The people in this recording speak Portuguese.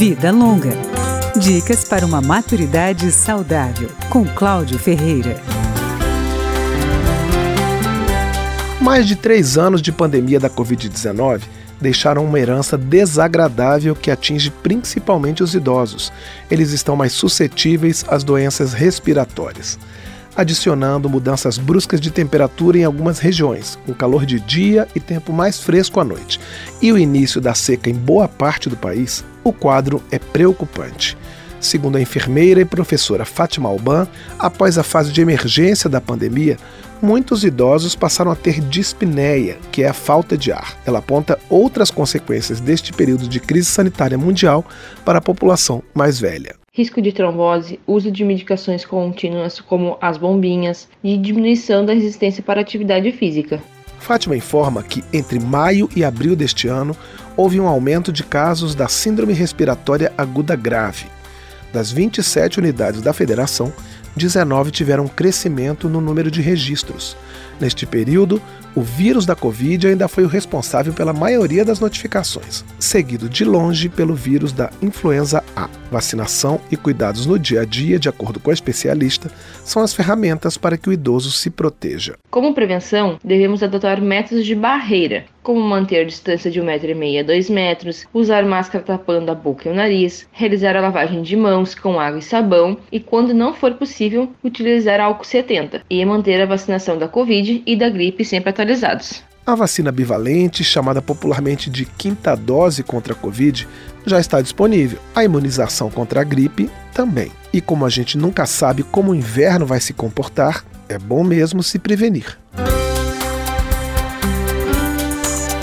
Vida Longa. Dicas para uma maturidade saudável, com Cláudio Ferreira. Mais de três anos de pandemia da Covid-19 deixaram uma herança desagradável que atinge principalmente os idosos. Eles estão mais suscetíveis às doenças respiratórias adicionando mudanças bruscas de temperatura em algumas regiões, com calor de dia e tempo mais fresco à noite, e o início da seca em boa parte do país, o quadro é preocupante. Segundo a enfermeira e professora Fátima Alban, após a fase de emergência da pandemia, muitos idosos passaram a ter dispneia, que é a falta de ar. Ela aponta outras consequências deste período de crise sanitária mundial para a população mais velha risco de trombose, uso de medicações contínuas como as bombinhas e diminuição da resistência para atividade física. Fátima informa que entre maio e abril deste ano houve um aumento de casos da síndrome respiratória aguda grave. Das 27 unidades da federação, 19 tiveram crescimento no número de registros. Neste período, o vírus da Covid ainda foi o responsável pela maioria das notificações, seguido de longe pelo vírus da influenza A. Vacinação e cuidados no dia a dia, de acordo com a especialista, são as ferramentas para que o idoso se proteja. Como prevenção, devemos adotar métodos de barreira, como manter a distância de 1,5m a 2 metros, usar máscara tapando a boca e o nariz, realizar a lavagem de mãos com água e sabão e, quando não for possível, utilizar álcool 70 e manter a vacinação da Covid e da gripe sempre atualizados. A vacina bivalente, chamada popularmente de quinta dose contra a Covid, já está disponível. A imunização contra a gripe também. E como a gente nunca sabe como o inverno vai se comportar, é bom mesmo se prevenir.